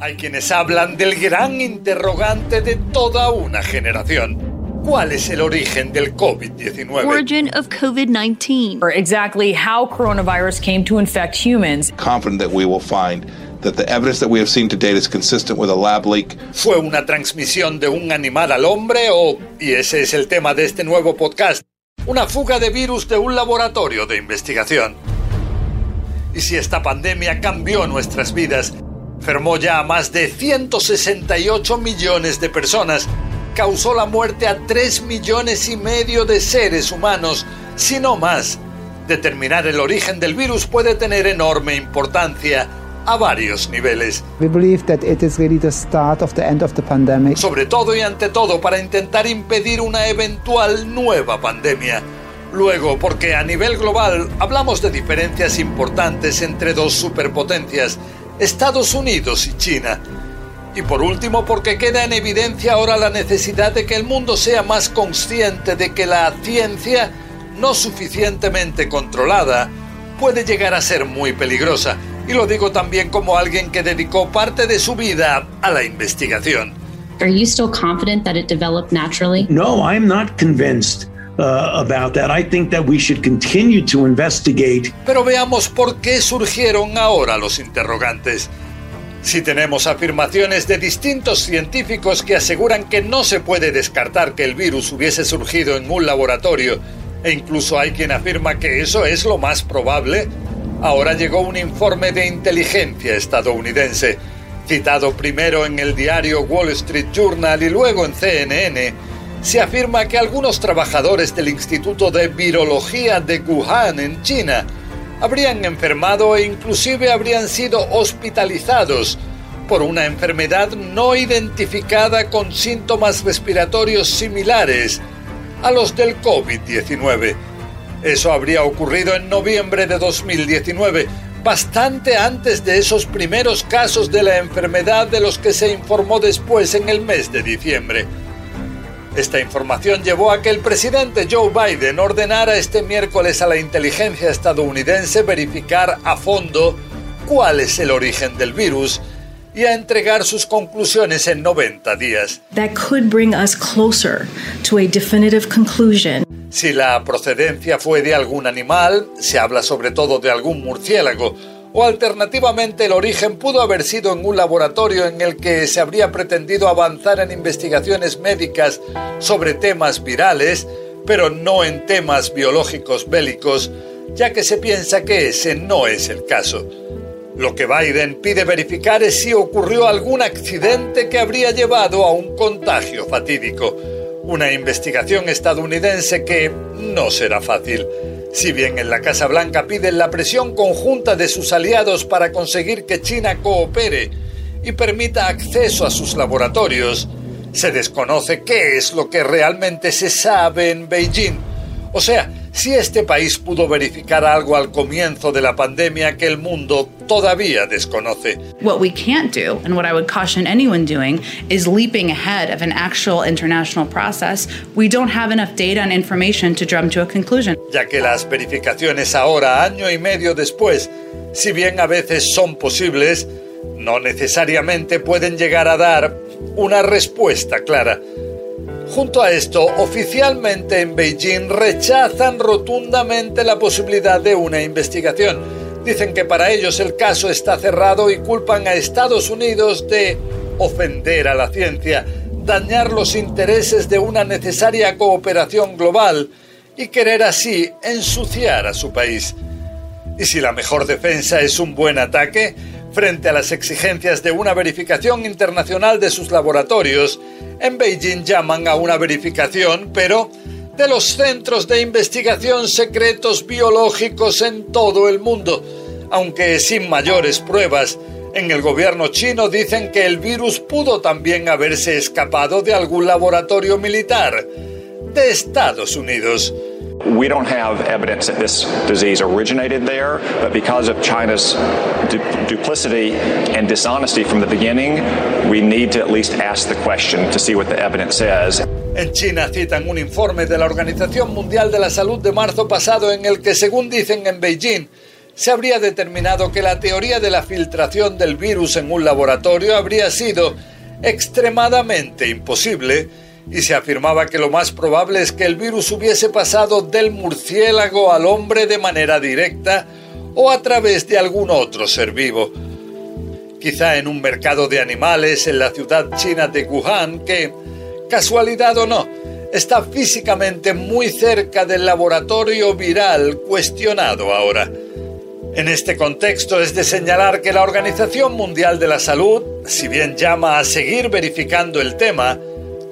Hay quienes hablan del gran interrogante de toda una generación. ¿Cuál es el origen del COVID-19? Origin of COVID-19. Or exactly how coronavirus came to infect humans. Confident that we will find that the evidence that we have seen to date is consistent with a lab leak. ¿Fue una transmisión de un animal al hombre o, y ese es el tema de este nuevo podcast, una fuga de virus de un laboratorio de investigación? Y si esta pandemia cambió nuestras vidas, enfermó ya a más de 168 millones de personas, causó la muerte a 3 millones y medio de seres humanos, si no más. Determinar el origen del virus puede tener enorme importancia a varios niveles. Sobre todo y ante todo para intentar impedir una eventual nueva pandemia. Luego, porque a nivel global hablamos de diferencias importantes entre dos superpotencias, Estados Unidos y China. Y por último, porque queda en evidencia ahora la necesidad de que el mundo sea más consciente de que la ciencia, no suficientemente controlada, puede llegar a ser muy peligrosa. Y lo digo también como alguien que dedicó parte de su vida a la investigación. Are you still confident that it developed naturally? No, I'm not convinced. Uh, about that. I think that we should continue to investigate. Pero veamos por qué surgieron ahora los interrogantes. Si tenemos afirmaciones de distintos científicos que aseguran que no se puede descartar que el virus hubiese surgido en un laboratorio, e incluso hay quien afirma que eso es lo más probable, ahora llegó un informe de inteligencia estadounidense, citado primero en el diario Wall Street Journal y luego en CNN, se afirma que algunos trabajadores del Instituto de Virología de Wuhan en China habrían enfermado e inclusive habrían sido hospitalizados por una enfermedad no identificada con síntomas respiratorios similares a los del COVID-19. Eso habría ocurrido en noviembre de 2019, bastante antes de esos primeros casos de la enfermedad de los que se informó después en el mes de diciembre. Esta información llevó a que el presidente Joe Biden ordenara este miércoles a la inteligencia estadounidense verificar a fondo cuál es el origen del virus y a entregar sus conclusiones en 90 días. That could bring us closer to a definitive conclusion. Si la procedencia fue de algún animal, se habla sobre todo de algún murciélago, o alternativamente el origen pudo haber sido en un laboratorio en el que se habría pretendido avanzar en investigaciones médicas sobre temas virales, pero no en temas biológicos bélicos, ya que se piensa que ese no es el caso. Lo que Biden pide verificar es si ocurrió algún accidente que habría llevado a un contagio fatídico, una investigación estadounidense que no será fácil. Si bien en la Casa Blanca piden la presión conjunta de sus aliados para conseguir que China coopere y permita acceso a sus laboratorios, se desconoce qué es lo que realmente se sabe en Beijing. O sea, si este país pudo verificar algo al comienzo de la pandemia que el mundo todavía desconoce. What we can't do, and what I would caution anyone doing, is leaping ahead of an actual international process. We don't have enough data and information to jump to a conclusion. Ya que las verificaciones ahora, año y medio después, si bien a veces son posibles, no necesariamente pueden llegar a dar una respuesta clara. Junto a esto, oficialmente en Beijing rechazan rotundamente la posibilidad de una investigación. Dicen que para ellos el caso está cerrado y culpan a Estados Unidos de ofender a la ciencia, dañar los intereses de una necesaria cooperación global y querer así ensuciar a su país. Y si la mejor defensa es un buen ataque, frente a las exigencias de una verificación internacional de sus laboratorios, en Beijing llaman a una verificación, pero de los centros de investigación secretos biológicos en todo el mundo, aunque sin mayores pruebas, En el gobierno chino dicen que el virus pudo también haberse escapado de algún laboratorio militar de Estados Unidos. We don't have evidence that this disease originated there, but because of China's du duplicity and dishonesty from the beginning, we need to at least ask the question to see what the evidence says. En China citan un informe de la Organización Mundial de la Salud de marzo pasado en el que, según dicen en Beijing, se habría determinado que la teoría de la filtración del virus en un laboratorio habría sido extremadamente imposible y se afirmaba que lo más probable es que el virus hubiese pasado del murciélago al hombre de manera directa o a través de algún otro ser vivo. Quizá en un mercado de animales en la ciudad china de Wuhan que, casualidad o no, está físicamente muy cerca del laboratorio viral cuestionado ahora. En este contexto es de señalar que la Organización Mundial de la Salud, si bien llama a seguir verificando el tema,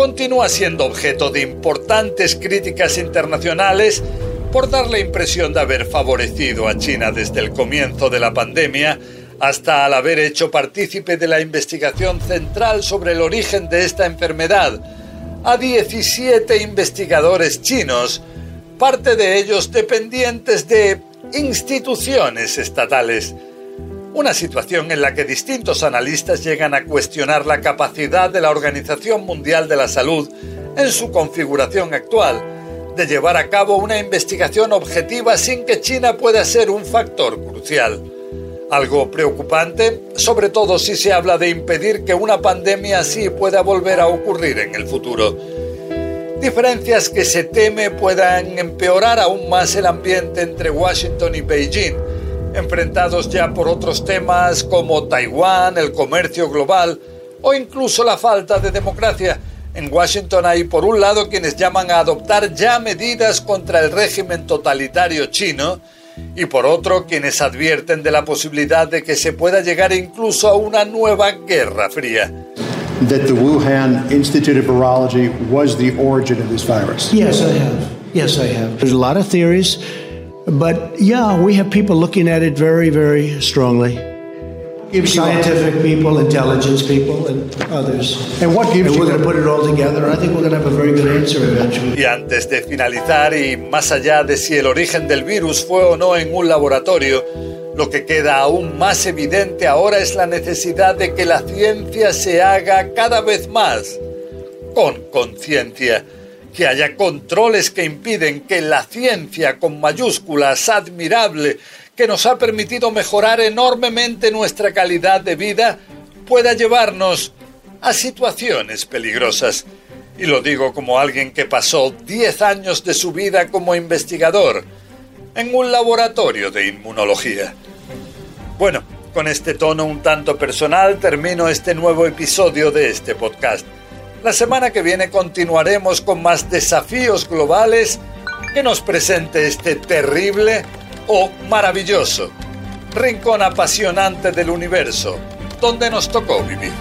continúa siendo objeto de importantes críticas internacionales por dar la impresión de haber favorecido a China desde el comienzo de la pandemia hasta al haber hecho partícipe de la investigación central sobre el origen de esta enfermedad a 17 investigadores chinos, parte de ellos dependientes de instituciones estatales. Una situación en la que distintos analistas llegan a cuestionar la capacidad de la Organización Mundial de la Salud en su configuración actual de llevar a cabo una investigación objetiva sin que China pueda ser un factor crucial. Algo preocupante, sobre todo si se habla de impedir que una pandemia así pueda volver a ocurrir en el futuro diferencias que se teme puedan empeorar aún más el ambiente entre Washington y Beijing, enfrentados ya por otros temas como Taiwán, el comercio global o incluso la falta de democracia. En Washington hay por un lado quienes llaman a adoptar ya medidas contra el régimen totalitario chino y por otro quienes advierten de la posibilidad de que se pueda llegar incluso a una nueva guerra fría. that the Wuhan Institute of Virology was the origin of this virus? Yes, I have. Yes, I have. There's a lot of theories, but yeah, we have people looking at it very, very strongly. Scientific people, intelligence people, and others. And what gives and you we're going to put it all together. I think we're going to have a very good answer eventually. Y antes de finalizar, y más allá de si el origen del virus fue o no en un laboratorio, lo que queda aún más evidente ahora es la necesidad de que la ciencia se haga cada vez más con conciencia, que haya controles que impiden que la ciencia con mayúsculas admirable que nos ha permitido mejorar enormemente nuestra calidad de vida pueda llevarnos a situaciones peligrosas. Y lo digo como alguien que pasó 10 años de su vida como investigador en un laboratorio de inmunología. Bueno, con este tono un tanto personal termino este nuevo episodio de este podcast. La semana que viene continuaremos con más desafíos globales que nos presente este terrible o maravilloso rincón apasionante del universo donde nos tocó vivir.